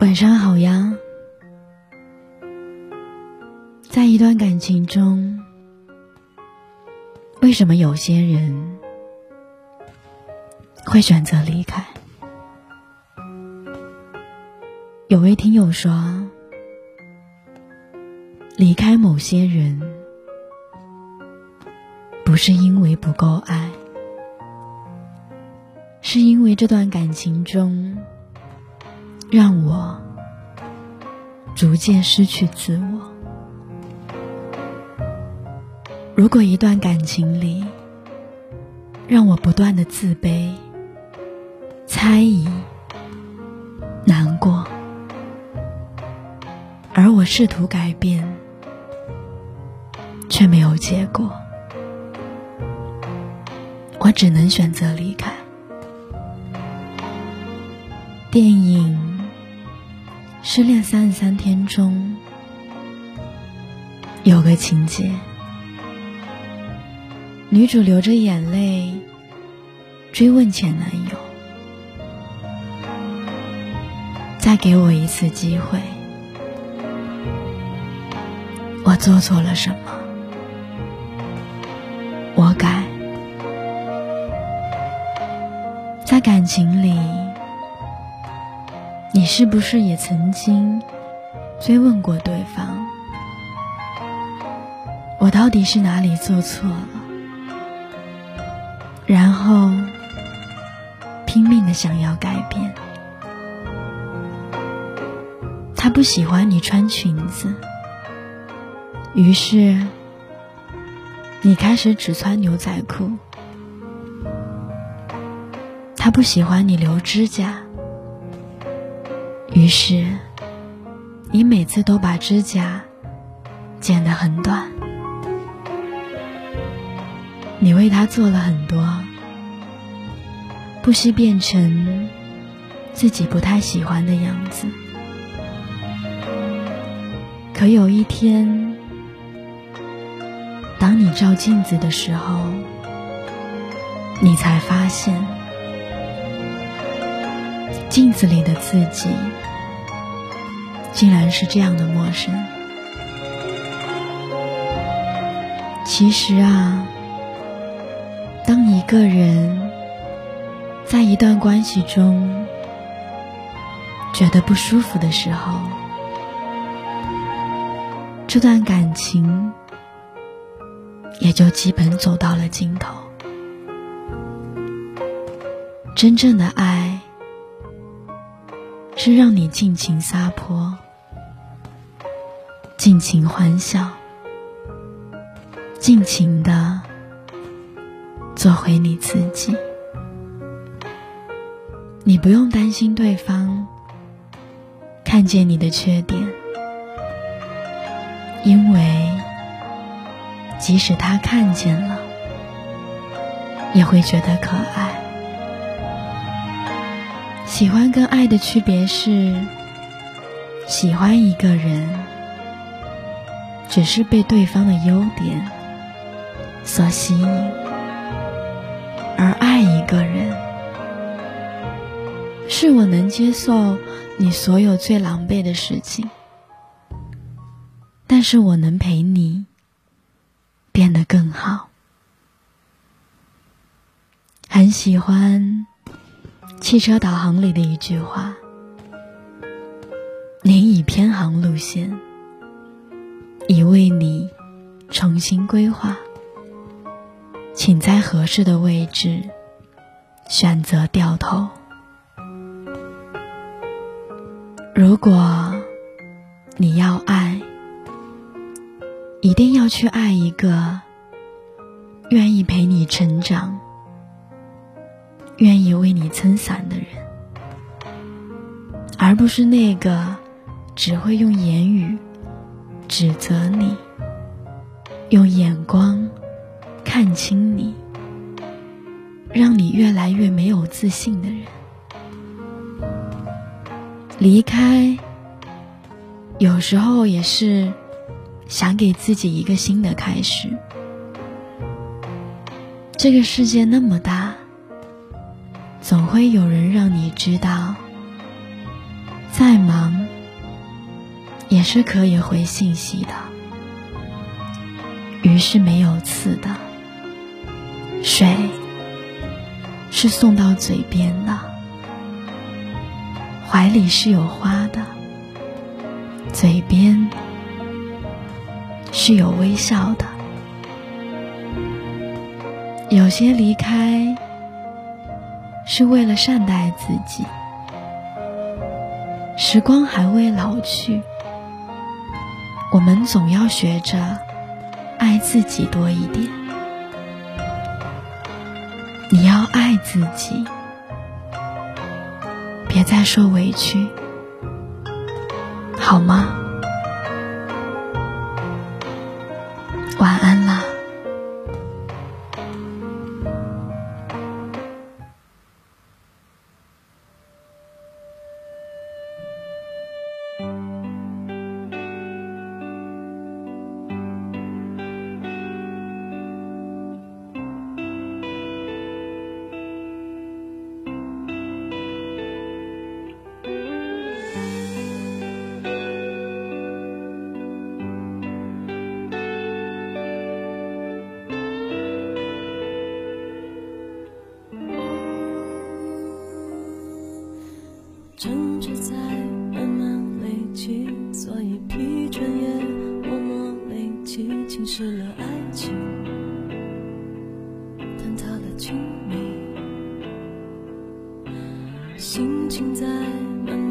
晚上好呀。在一段感情中，为什么有些人会选择离开？有位听友说，离开某些人，不是因为不够爱，是因为这段感情中。让我逐渐失去自我。如果一段感情里让我不断的自卑、猜疑、难过，而我试图改变，却没有结果，我只能选择离开。电影。失恋三十三天中，有个情节，女主流着眼泪追问前男友：“再给我一次机会，我做错了什么？我改。”在感情里。你是不是也曾经追问过对方：“我到底是哪里做错了？”然后拼命的想要改变。他不喜欢你穿裙子，于是你开始只穿牛仔裤。他不喜欢你留指甲。于是，你每次都把指甲剪得很短。你为他做了很多，不惜变成自己不太喜欢的样子。可有一天，当你照镜子的时候，你才发现，镜子里的自己。竟然是这样的陌生。其实啊，当一个人在一段关系中觉得不舒服的时候，这段感情也就基本走到了尽头。真正的爱是让你尽情撒泼。尽情欢笑，尽情的做回你自己。你不用担心对方看见你的缺点，因为即使他看见了，也会觉得可爱。喜欢跟爱的区别是，喜欢一个人。只是被对方的优点所吸引，而爱一个人，是我能接受你所有最狼狈的事情，但是我能陪你变得更好。很喜欢汽车导航里的一句话：“您已偏航路线。”已为你重新规划，请在合适的位置选择掉头。如果你要爱，一定要去爱一个愿意陪你成长、愿意为你撑伞的人，而不是那个只会用言语。指责你，用眼光看清你，让你越来越没有自信的人。离开，有时候也是想给自己一个新的开始。这个世界那么大，总会有人让你知道，再忙也是可以回信息的。鱼是没有刺的，水是送到嘴边的，怀里是有花的，嘴边是有微笑的。有些离开是为了善待自己，时光还未老去，我们总要学着。爱自己多一点，你要爱自己，别再受委屈，好吗？晚安啦。争执在慢慢累积，所以疲倦也默默累积，侵蚀了爱情，坍塌了亲密，心情在慢慢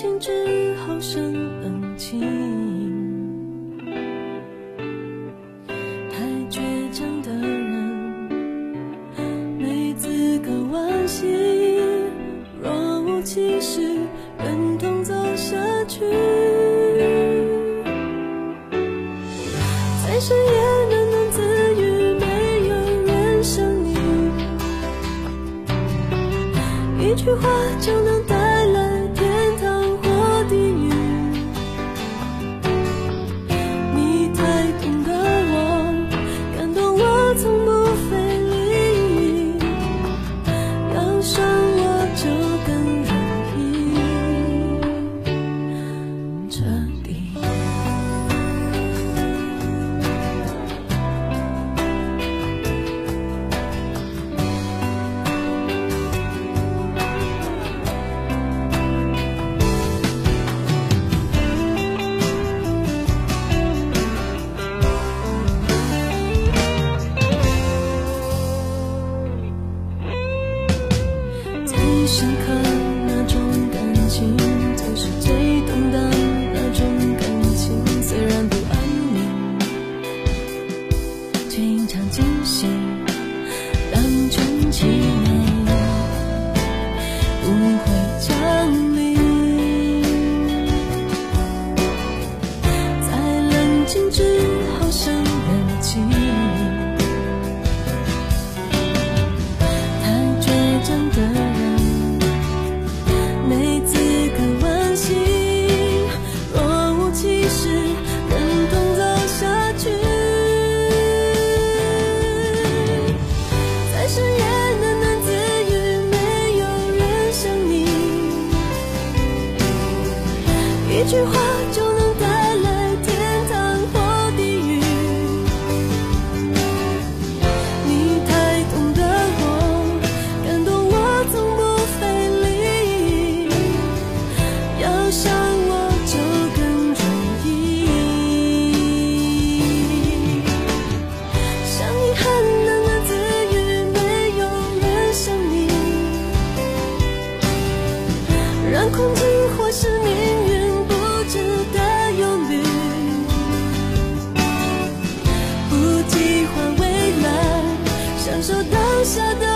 情之后生冷清，太倔强的人没资格惋惜，若无其事，忍痛走下去，在深夜喃喃自语，没有人想你，一句话就能是命运不值得忧虑不计划未来享受当下的